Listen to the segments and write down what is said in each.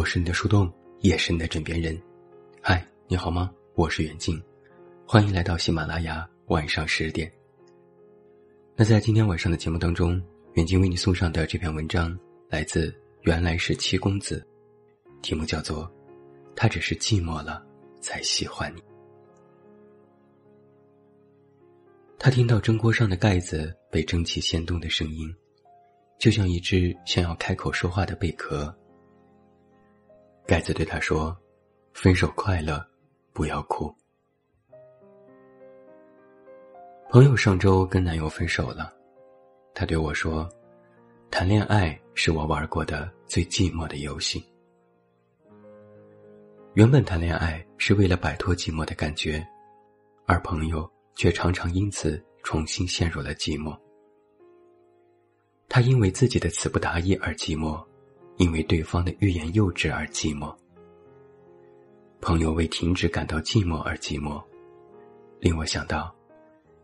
我是你的树洞，也是你的枕边人。嗨，你好吗？我是远近，欢迎来到喜马拉雅晚上十点。那在今天晚上的节目当中，远近为你送上的这篇文章来自原来是七公子，题目叫做《他只是寂寞了才喜欢你》。他听到蒸锅上的盖子被蒸汽掀动的声音，就像一只想要开口说话的贝壳。盖子对他说：“分手快乐，不要哭。”朋友上周跟男友分手了，他对我说：“谈恋爱是我玩过的最寂寞的游戏。”原本谈恋爱是为了摆脱寂寞的感觉，而朋友。却常常因此重新陷入了寂寞。他因为自己的词不达意而寂寞，因为对方的欲言又止而寂寞。朋友为停止感到寂寞而寂寞，令我想到，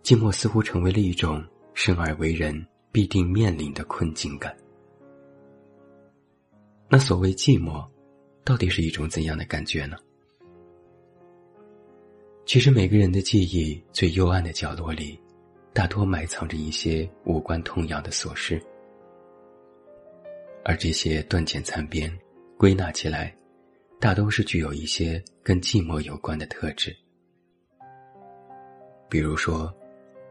寂寞似乎成为了一种生而为人必定面临的困境感。那所谓寂寞，到底是一种怎样的感觉呢？其实每个人的记忆最幽暗的角落里，大多埋藏着一些无关痛痒的琐事，而这些断简残编，归纳起来，大都是具有一些跟寂寞有关的特质。比如说，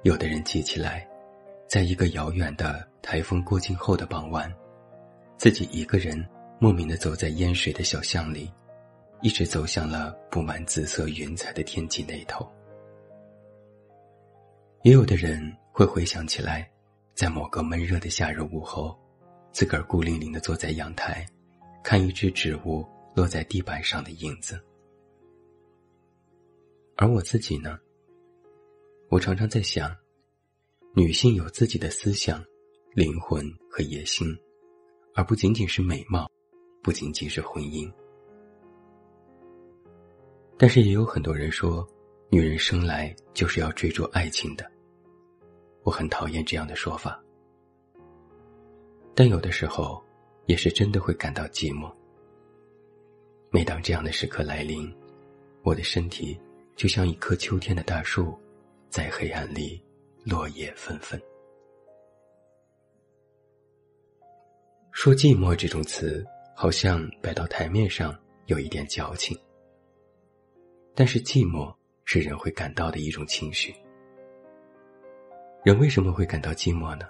有的人记起来，在一个遥远的台风过境后的傍晚，自己一个人莫名的走在淹水的小巷里。一直走向了布满紫色云彩的天际那头。也有的人会回想起来，在某个闷热的夏日午后，自个儿孤零零的坐在阳台，看一只植物落在地板上的影子。而我自己呢？我常常在想，女性有自己的思想、灵魂和野心，而不仅仅是美貌，不仅仅是婚姻。但是也有很多人说，女人生来就是要追逐爱情的。我很讨厌这样的说法，但有的时候，也是真的会感到寂寞。每当这样的时刻来临，我的身体就像一棵秋天的大树，在黑暗里落叶纷纷。说寂寞这种词，好像摆到台面上有一点矫情。但是寂寞是人会感到的一种情绪。人为什么会感到寂寞呢？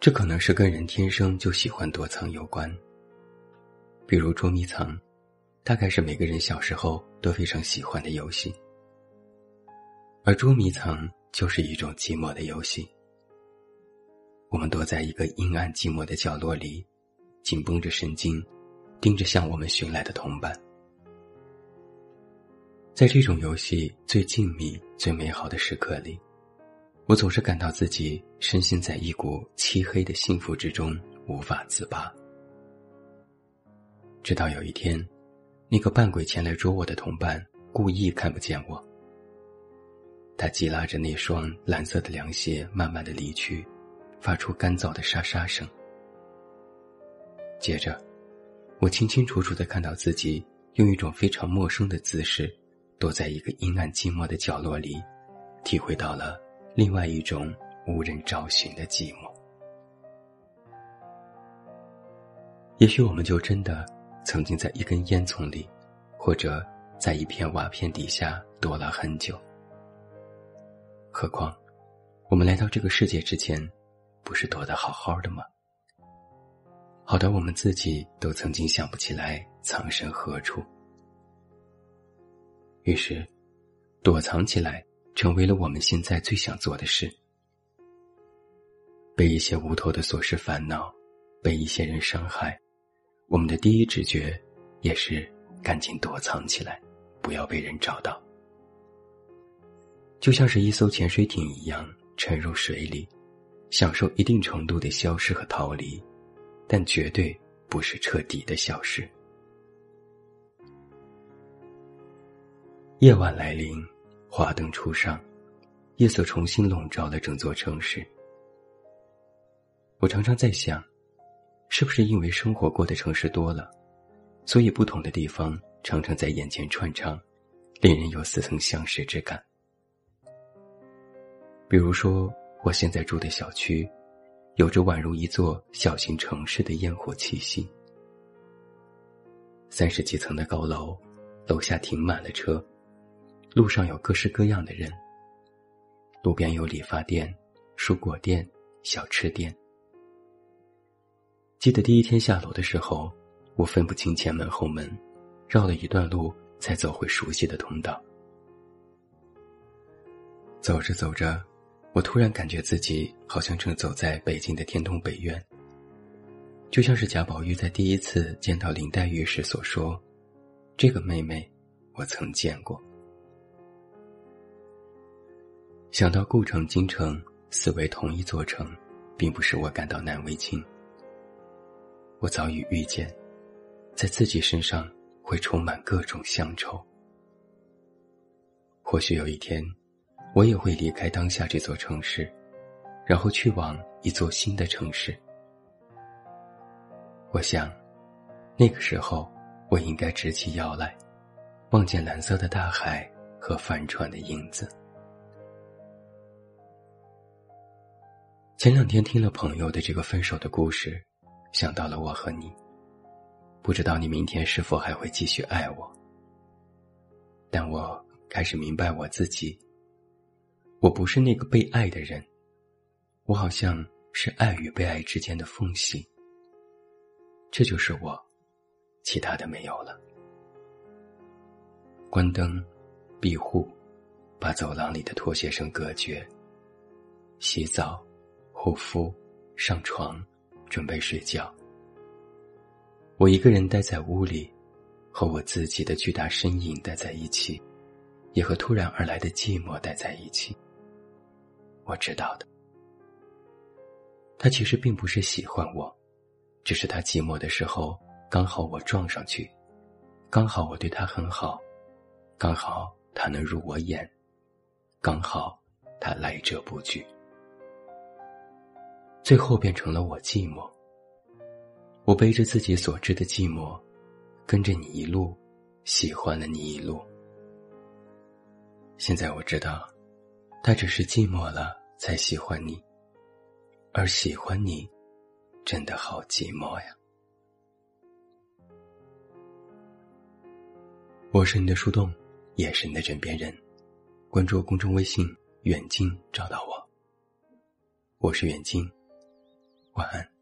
这可能是跟人天生就喜欢躲藏有关。比如捉迷藏，大概是每个人小时候都非常喜欢的游戏。而捉迷藏就是一种寂寞的游戏。我们躲在一个阴暗寂寞的角落里，紧绷着神经，盯着向我们寻来的同伴。在这种游戏最静谧、最美好的时刻里，我总是感到自己深陷在一股漆黑的幸福之中，无法自拔。直到有一天，那个扮鬼前来捉我的同伴故意看不见我，他急拉着那双蓝色的凉鞋，慢慢的离去，发出干燥的沙沙声。接着，我清清楚楚的看到自己用一种非常陌生的姿势。躲在一个阴暗寂寞的角落里，体会到了另外一种无人找寻的寂寞。也许我们就真的曾经在一根烟囱里，或者在一片瓦片底下躲了很久。何况，我们来到这个世界之前，不是躲得好好的吗？好的，我们自己都曾经想不起来藏身何处。于是，躲藏起来成为了我们现在最想做的事。被一些无头的琐事烦恼，被一些人伤害，我们的第一直觉也是赶紧躲藏起来，不要被人找到。就像是一艘潜水艇一样沉入水里，享受一定程度的消失和逃离，但绝对不是彻底的消失。夜晚来临，华灯初上，夜色重新笼罩了整座城市。我常常在想，是不是因为生活过的城市多了，所以不同的地方常常在眼前串场，令人有似曾相识之感。比如说，我现在住的小区，有着宛如一座小型城市的烟火气息。三十几层的高楼，楼下停满了车，路上有各式各样的人。路边有理发店、蔬果店、小吃店。记得第一天下楼的时候，我分不清前门后门，绕了一段路才走回熟悉的通道。走着走着，我突然感觉自己好像正走在北京的天通北苑。就像是贾宝玉在第一次见到林黛玉时所说：“这个妹妹，我曾见过。”想到故城、京城四为同一座城，并不使我感到难为情。我早已预见，在自己身上会充满各种乡愁。或许有一天，我也会离开当下这座城市，然后去往一座新的城市。我想，那个时候，我应该直起腰来，望见蓝色的大海和帆船的影子。前两天听了朋友的这个分手的故事，想到了我和你。不知道你明天是否还会继续爱我？但我开始明白我自己，我不是那个被爱的人，我好像是爱与被爱之间的缝隙。这就是我，其他的没有了。关灯，闭户，把走廊里的拖鞋声隔绝。洗澡。护肤，上床，准备睡觉。我一个人待在屋里，和我自己的巨大身影待在一起，也和突然而来的寂寞待在一起。我知道的，他其实并不是喜欢我，只是他寂寞的时候刚好我撞上去，刚好我对他很好，刚好他能入我眼，刚好他来者不拒。最后变成了我寂寞。我背着自己所知的寂寞，跟着你一路，喜欢了你一路。现在我知道，他只是寂寞了才喜欢你，而喜欢你，真的好寂寞呀。我是你的树洞，也是你的枕边人。关注公众微信“远近”，找到我。我是远近。晚安。